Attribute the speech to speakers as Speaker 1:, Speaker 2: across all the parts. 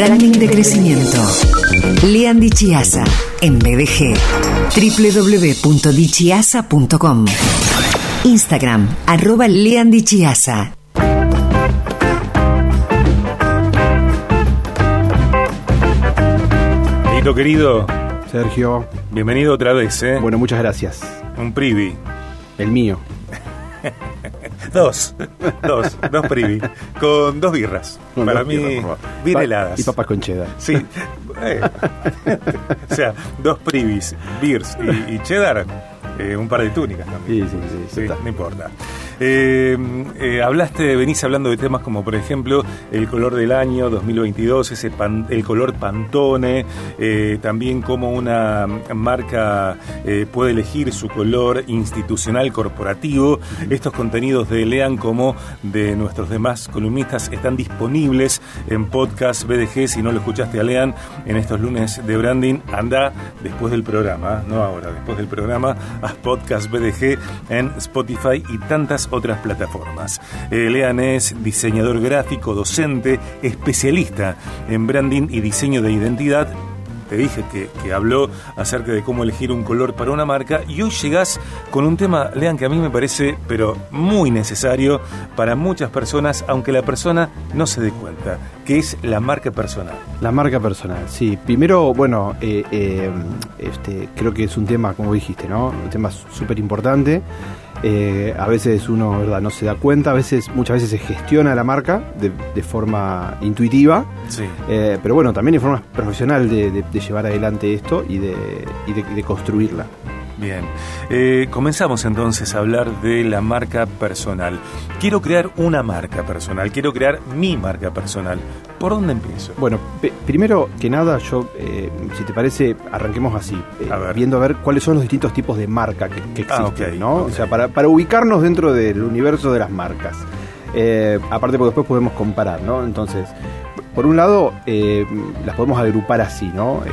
Speaker 1: Branding de crecimiento. Lean Dichiasa en BDG. www.dichiasa.com. Instagram, arroba Lean Dichiasa.
Speaker 2: Lito querido,
Speaker 3: Sergio,
Speaker 2: bienvenido otra vez, ¿eh?
Speaker 3: bueno, muchas gracias.
Speaker 2: Un privi.
Speaker 3: El mío.
Speaker 2: Dos, dos, dos privi. Con dos birras.
Speaker 3: Con
Speaker 2: Para
Speaker 3: dos
Speaker 2: mí,
Speaker 3: birras,
Speaker 2: bien
Speaker 3: Pa-
Speaker 2: heladas.
Speaker 3: Y papas con cheddar.
Speaker 2: Sí. eh. o sea, dos privis, beers y, y cheddar. eh, un par de túnicas también.
Speaker 3: Sí, sí, sí,
Speaker 2: no importa. Eh, eh, hablaste, venís hablando de temas como, por ejemplo, el color del año 2022, ese el color Pantone, eh, también cómo una marca puede elegir su color institucional corporativo. Estos contenidos de Lean como de nuestros demás columnistas están disponibles en podcast BDG. Si no lo escuchaste a Lean en estos lunes de branding, anda después del programa, no ahora, después del programa, haz podcast BDG en Spotify y tantas otras plataformas. Eh, Lean es diseñador gráfico, docente, especialista en branding y diseño de identidad te dije que, habló acerca de cómo elegir un color para una marca y hoy llegás con un tema, lean que a mí me parece, pero muy necesario para muchas personas, aunque la persona no se dé cuenta, que es la marca personal.
Speaker 3: La marca personal, sí. Primero, bueno, eh, eh, este, creo que es un tema, como dijiste, ¿no? Un tema súper importante. Eh, a veces uno, ¿verdad? No se da cuenta, a veces, muchas veces se gestiona la marca de, de forma intuitiva.
Speaker 2: Sí.
Speaker 3: Eh, pero bueno, también de forma profesional de, de- de llevar adelante esto y de, y de- de construirla.
Speaker 2: Bien, Eh, comenzamos entonces a hablar de la marca personal. Quiero crear una marca personal, quiero crear mi marca personal. ¿Por dónde empiezo?
Speaker 3: Bueno, primero que nada, yo, eh, si te parece, arranquemos así, eh,
Speaker 2: A ver.
Speaker 3: viendo a ver cuáles son los distintos tipos de marca que, que
Speaker 2: Ah,
Speaker 3: existen,
Speaker 2: ok,
Speaker 3: ¿no? O sea, para, para ubicarnos dentro del universo de las marcas. Eh, aparte, porque después podemos comparar, ¿no? Entonces, por un lado, eh, las podemos agrupar así, ¿no? Eh,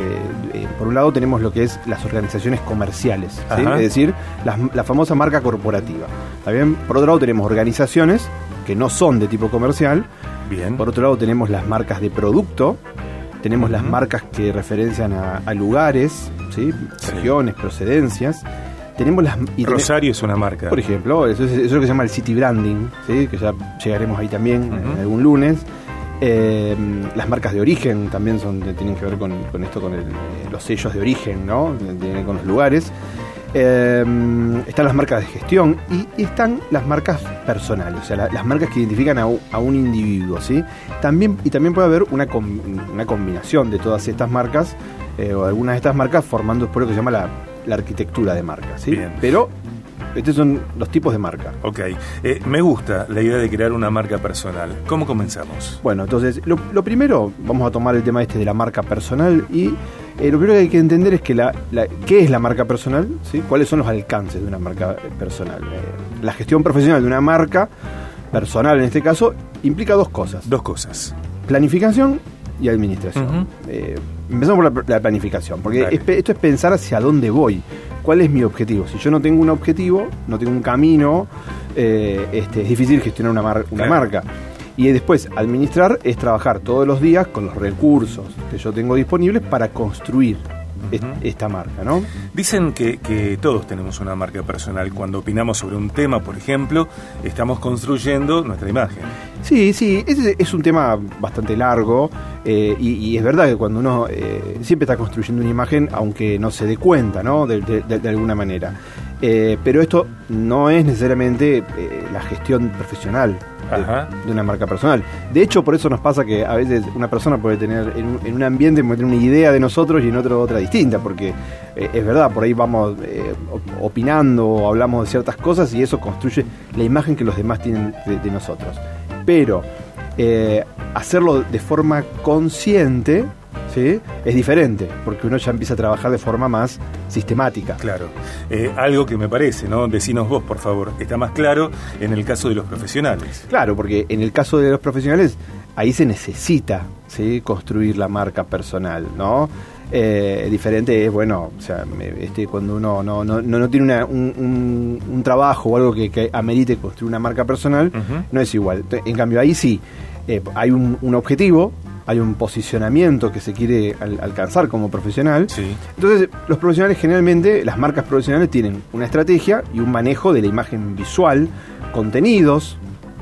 Speaker 3: eh, por un lado tenemos lo que es las organizaciones comerciales, es decir, las- la famosa marca corporativa. ¿Está bien? Por otro lado tenemos organizaciones que no son de tipo comercial,
Speaker 2: Bien.
Speaker 3: por otro lado tenemos las marcas de producto, tenemos las marcas que referencian a, a lugares, ¿sí?
Speaker 2: Sí.
Speaker 3: regiones, procedencias. Tenemos las y
Speaker 2: Rosario es una marca.
Speaker 3: por ejemplo, eso es, eso es lo que se llama el city branding, ¿sí? que ya llegaremos ahí también algún lunes. Eh, las marcas de origen también son tienen que ver con, con esto, con el, eh, los sellos de origen, ¿no? Tienen con los lugares. Eh, están las marcas de gestión y, y están las marcas personales, o sea, la- las marcas que identifican a, un- a un individuo, ¿sí? También, y también puede haber una, com- una combinación de todas estas marcas eh, o algunas de estas marcas formando después lo que se llama la, la arquitectura de marca, ¿sí?
Speaker 2: Bien.
Speaker 3: Pero estos son los tipos de marca.
Speaker 2: Ok, Eh, me gusta la idea de crear una marca personal. ¿Cómo comenzamos?
Speaker 3: Bueno, entonces, lo, lo primero, vamos a tomar el tema este de la marca personal y eh, lo primero que hay que entender es que la, la- qué es la marca personal, ¿sí? cuáles son los alcances de una marca personal. Eh, la gestión profesional de una marca personal, en este caso, implica dos cosas,
Speaker 2: Dos cosas.
Speaker 3: planificación y administración. Eh, empezamos por la, la planificación, porque es esto es pensar hacia dónde voy, cuál es mi objetivo. Si yo no tengo un objetivo, no tengo un camino, eh, este, es difícil gestionar una, mar- una
Speaker 2: Claro.
Speaker 3: marca. Y después, administrar es trabajar todos los días con los recursos que yo tengo disponibles para construir. Esta marca, ¿no?
Speaker 2: Dicen que, que todos tenemos una marca personal. Cuando opinamos sobre un tema, por ejemplo, estamos construyendo nuestra imagen.
Speaker 3: Sí, sí, ese es un tema bastante largo eh, y, y es verdad que cuando uno eh, siempre está construyendo una imagen, aunque no se dé cuenta, ¿no? De- de alguna manera. Eh, pero esto no es necesariamente eh, la gestión profesional de, una marca personal. De hecho, por eso nos pasa que a veces una persona puede tener en un, en un ambiente puede tener una idea de nosotros y en otro otra distinta, porque eh, es verdad, por ahí vamos op- opinando o hablamos de ciertas cosas y eso construye la imagen que los demás tienen de, de nosotros. Pero hacerlo de forma consciente ¿sí? es diferente, porque uno ya empieza a trabajar de forma más sistemática.
Speaker 2: Claro. Eh, algo que me parece, ¿no? Decinos vos, por favor. Está más claro en el caso de los profesionales.
Speaker 3: Claro, porque en el caso de los profesionales, ahí se necesita ¿sí? construir la marca personal, ¿no? Eh, diferente es, bueno, o sea, este, cuando uno no, no, no, no tiene una- un, un- un trabajo o algo que, que amerite construir una marca personal, no es igual. En cambio, ahí sí, eh, hay un, un objetivo, hay un posicionamiento que se quiere al- alcanzar como profesional.
Speaker 2: Sí.
Speaker 3: Entonces, los profesionales generalmente, las marcas profesionales tienen una estrategia y un manejo de la imagen visual, contenidos,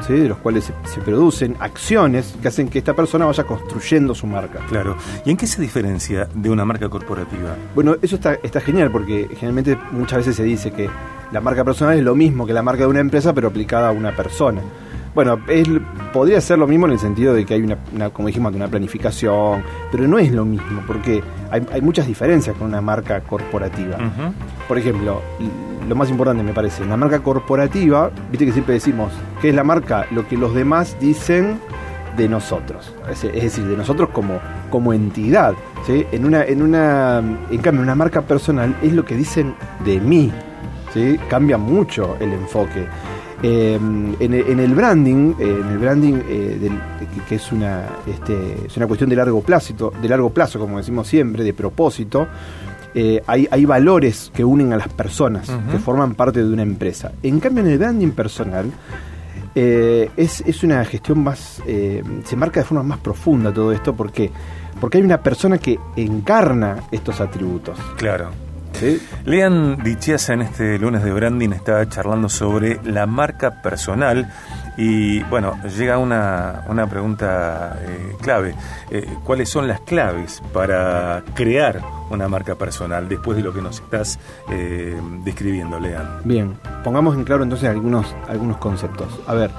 Speaker 3: ¿sí? de los cuales se, producen acciones que hacen que esta persona vaya construyendo su marca.
Speaker 2: Claro. ¿Y en qué se diferencia de una marca corporativa?
Speaker 3: Bueno, eso está, está genial porque generalmente muchas veces se dice que la marca personal es lo mismo que la marca de una empresa, pero aplicada a una persona. Bueno, es- podría ser lo mismo en el sentido de que hay una, una, como dijimos, una planificación, pero no es lo mismo porque hay, hay muchas diferencias con una marca corporativa. Por ejemplo, lo más importante me parece, en la marca corporativa, viste que siempre decimos, que es la marca? Lo que los demás dicen de nosotros. Es, es decir, de nosotros como, como entidad. ¿sí? En, una, en, una, en cambio, una marca personal es lo que dicen de mí. ¿sí? Cambia mucho el enfoque. Eh, en, el, en el branding, eh, en el branding eh, del- que- que es una, este, es una cuestión de largo plazo, de largo plazo, como decimos siempre, de propósito, eh, hay, hay valores que unen a las personas, que forman parte de una empresa. En cambio, en el branding personal, es, es una gestión más. eh, se marca de forma más profunda todo esto. ¿Por qué? Porque hay una persona que encarna estos atributos.
Speaker 2: Claro.
Speaker 3: ¿Sí?
Speaker 2: Lean en este lunes de branding está charlando sobre la marca personal y bueno, llega una, una pregunta eh, clave. Eh, ¿Cuáles son las claves para crear una marca personal después de lo que nos estás eh, describiendo, Lean?
Speaker 3: Bien, pongamos en claro entonces algunos, algunos conceptos. A ver,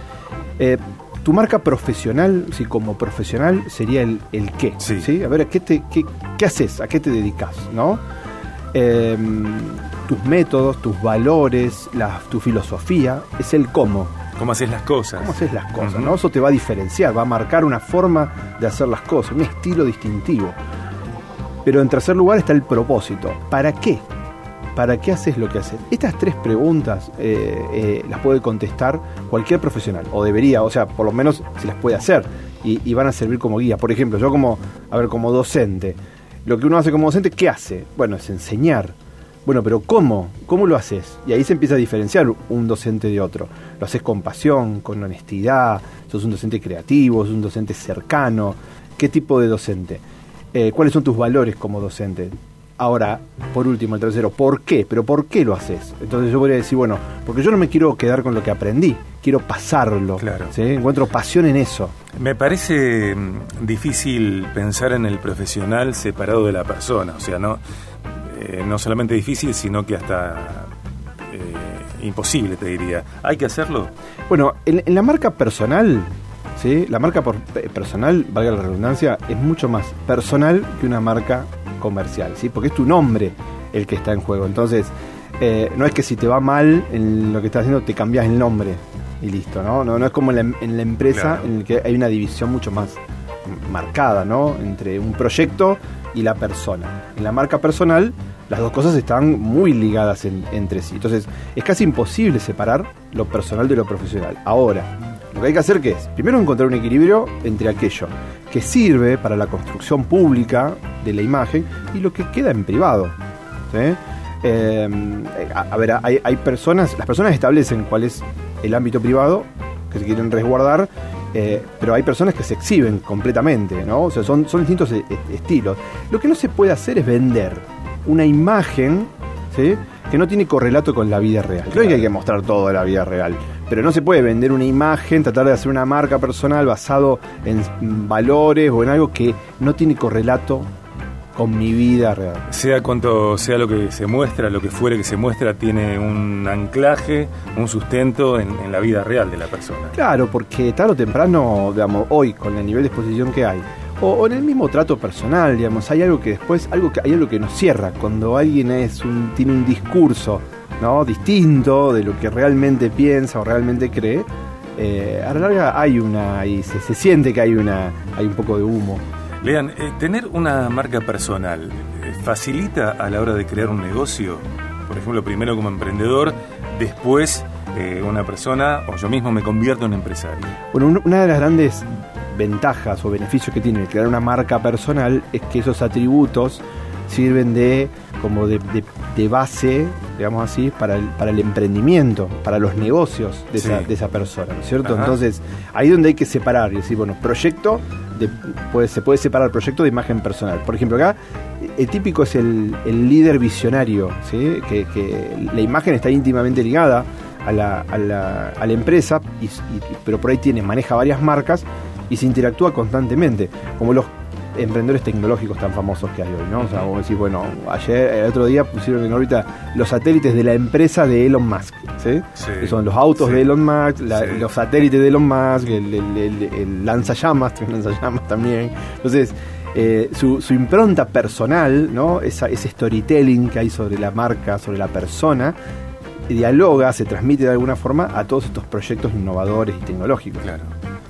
Speaker 3: tu marca profesional, sí, como profesional, sería el, el qué.
Speaker 2: Sí.
Speaker 3: A ver, ¿a qué, te, qué, qué haces? ¿A qué te dedicas? ¿No? Eh, tus métodos, tus valores, la, tu filosofía, es el cómo.
Speaker 2: ¿Cómo haces las cosas?
Speaker 3: ¿Cómo haces las cosas? ¿no? Eso te va a diferenciar, va a marcar una forma de hacer las cosas, un estilo distintivo. Pero en tercer lugar está el propósito. ¿Para qué? ¿Para qué haces lo que haces? Estas tres preguntas eh, eh, las puede contestar cualquier profesional, o debería, o sea, por lo menos se las puede hacer y, y van a servir como guía. Por ejemplo, yo como, a ver, como docente, lo que uno hace como docente, ¿qué hace? Bueno, es enseñar. Bueno, pero ¿cómo? ¿Cómo lo haces? Y ahí se empieza a diferenciar un docente de otro. Lo haces con pasión, con honestidad, sos un docente creativo, sos un docente cercano. ¿Qué tipo de docente? Eh, ¿Cuáles son tus valores como docente? Ahora, por último, el tercero, ¿por qué? ¿Pero por qué lo haces? Entonces yo podría decir, bueno, porque yo no me quiero quedar con lo que aprendí, quiero pasarlo.
Speaker 2: Claro.
Speaker 3: ¿sí? Encuentro pasión en eso.
Speaker 2: Me parece mm, difícil pensar en el profesional separado de la persona, o sea, no, eh, no solamente difícil, sino que hasta eh, imposible, te diría. ¿Hay que hacerlo?
Speaker 3: Bueno, en, en la marca personal, ¿sí? la marca por- personal, valga la redundancia, es mucho más personal que una marca comercial, ¿sí? porque es tu nombre el que está en juego. Entonces, eh, no es que si te va mal en lo que estás haciendo, te cambias el nombre y listo, ¿no? No, no es como en la, en la empresa
Speaker 2: Claro.
Speaker 3: en el que hay una división mucho más marcada, ¿no? Entre un proyecto y la persona. En la marca personal, las dos cosas están muy ligadas en- entre sí. Entonces, es casi imposible separar lo personal de lo profesional. Ahora, lo que hay que hacer ¿qué es, primero encontrar un equilibrio entre aquello que sirve para la construcción pública de la imagen y lo que queda en privado. ¿sí? Eh, a, a ver, hay, hay personas, las personas establecen cuál es el ámbito privado que se quieren resguardar, eh, pero hay personas que se exhiben completamente, ¿no? O sea, son, son distintos e- e- estilos. Lo que no se puede hacer es vender una imagen, ¿sí? Que no tiene correlato con la vida real. Creo que hay que mostrar todo la vida real. Pero no se puede vender una imagen, tratar de hacer una marca personal basado en valores o en algo que no tiene correlato con mi vida real.
Speaker 2: Sea cuanto sea lo que se muestra, lo que fuere que se muestra, tiene un anclaje, un sustento en, en la vida real de la persona.
Speaker 3: Claro, porque tarde o temprano, digamos, hoy con el nivel de exposición que hay, o, o en el mismo trato personal, digamos, hay algo que después, algo que hay algo que nos cierra. Cuando alguien es un, tiene un discurso ¿no? distinto de lo que realmente piensa o realmente cree, eh, a la larga hay una, y se, se siente que hay una, hay un poco de humo.
Speaker 2: Lean, eh, tener una marca personal eh, facilita a la hora de crear un negocio, por ejemplo, primero como emprendedor, después eh, una persona o yo mismo me convierto en empresario.
Speaker 3: Bueno, un- una de las grandes ventajas o beneficios que tiene el crear una marca personal es que esos atributos sirven de como de, de- de base, digamos así, para el, para el emprendimiento, para los negocios de, esa, de esa persona, ¿no es cierto?
Speaker 2: Ajá.
Speaker 3: Entonces, ahí es donde hay que separar y decir, bueno, proyecto puede, se puede separar el proyecto de imagen personal. Por ejemplo, acá el típico es el, líder visionario, ¿sí? que, la imagen está íntimamente ligada a la, a la, a la empresa, pero por ahí tiene, maneja varias marcas y se interactúa constantemente, como los emprendedores tecnológicos tan famosos que hay hoy, ¿no? O sea, vos decís, bueno, ayer, el otro día pusieron en órbita los satélites de la empresa de Elon Musk, ¿sí? que son los autos de Elon Musk, los satélites de Elon Musk, el, el, lanzallamas, lanzallamas también. Entonces, eh, su, impronta personal, ¿no? Esa, ese storytelling que hay sobre la marca, sobre la persona, dialoga, se transmite de alguna forma a todos estos proyectos innovadores y tecnológicos.
Speaker 2: Claro.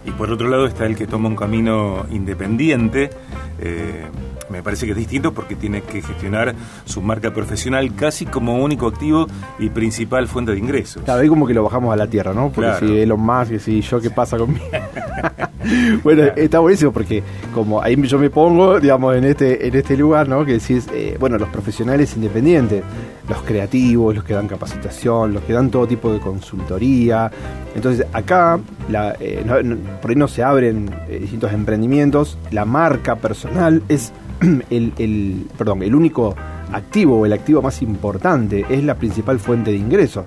Speaker 2: Y por otro lado está el que toma un camino independiente. Eh, me parece que es distinto porque tiene que gestionar su marca profesional casi como único activo y principal fuente de ingresos.
Speaker 3: Claro, ahí como que lo bajamos a la tierra, ¿no? Porque si Elon Musk, y si yo, ¿qué pasa conmigo? bueno, está buenísimo porque como ahí yo me pongo, digamos, en este, en este lugar, ¿no? Que decís, eh, bueno, los profesionales independientes, los creativos, los que dan capacitación, los que dan todo tipo de consultoría. Entonces, acá, eh, por ahí no se abren eh, distintos emprendimientos, la marca personal es el, perdón, el único activo, el activo más importante, es la principal fuente de ingresos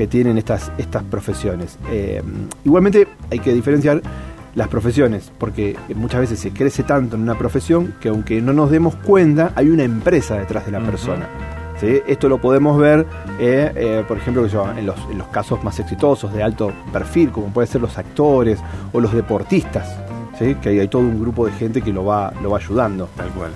Speaker 3: que tienen estas, estas profesiones. Eh, igualmente hay que diferenciar las profesiones, porque muchas veces se crece tanto en una profesión que aunque no nos demos cuenta, hay una empresa detrás de la persona. Esto lo podemos ver, eh, eh, por ejemplo, en los, en los casos más exitosos de alto perfil, como pueden ser los actores o los deportistas que hay, todo un grupo de gente que lo va, lo va ayudando.
Speaker 2: Tal cual.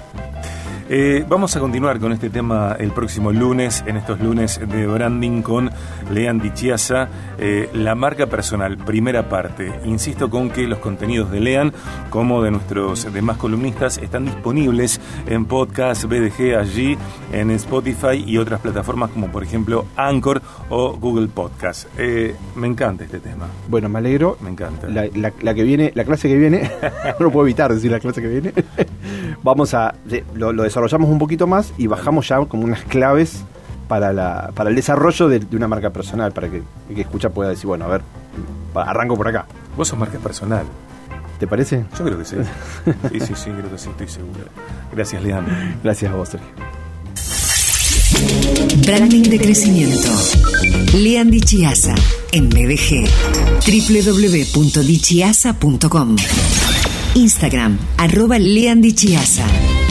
Speaker 2: Eh, vamos a continuar con este tema el próximo lunes, en estos lunes de branding con Lean Dichiasa, eh, la marca personal, primera parte. Insisto con que los contenidos de Lean, como de nuestros demás columnistas, están disponibles en podcast BDG allí, en Spotify y otras plataformas como por ejemplo Anchor o Google Podcast. Eh, me encanta este tema.
Speaker 3: Bueno, me alegro.
Speaker 2: Me encanta.
Speaker 3: La, la, que viene, la clase que viene, no puedo evitar decir la clase que viene. Vamos a lo, lo desarrollamos un poquito más y bajamos ya como unas claves para, la, para el desarrollo de, una marca personal, para que el que escucha pueda decir, bueno, a ver, arranco por acá.
Speaker 2: Vos sos marca personal.
Speaker 3: ¿Te parece?
Speaker 2: Yo creo que sí. Sí, sí, sí, creo que sí, estoy seguro. Gracias, Leandro.
Speaker 3: Gracias a vos, Sergio.
Speaker 1: Branding de crecimiento. Leandy Chiasa en BDG. www.dichiasa.com Instagram, arroba Leandy Chiasa.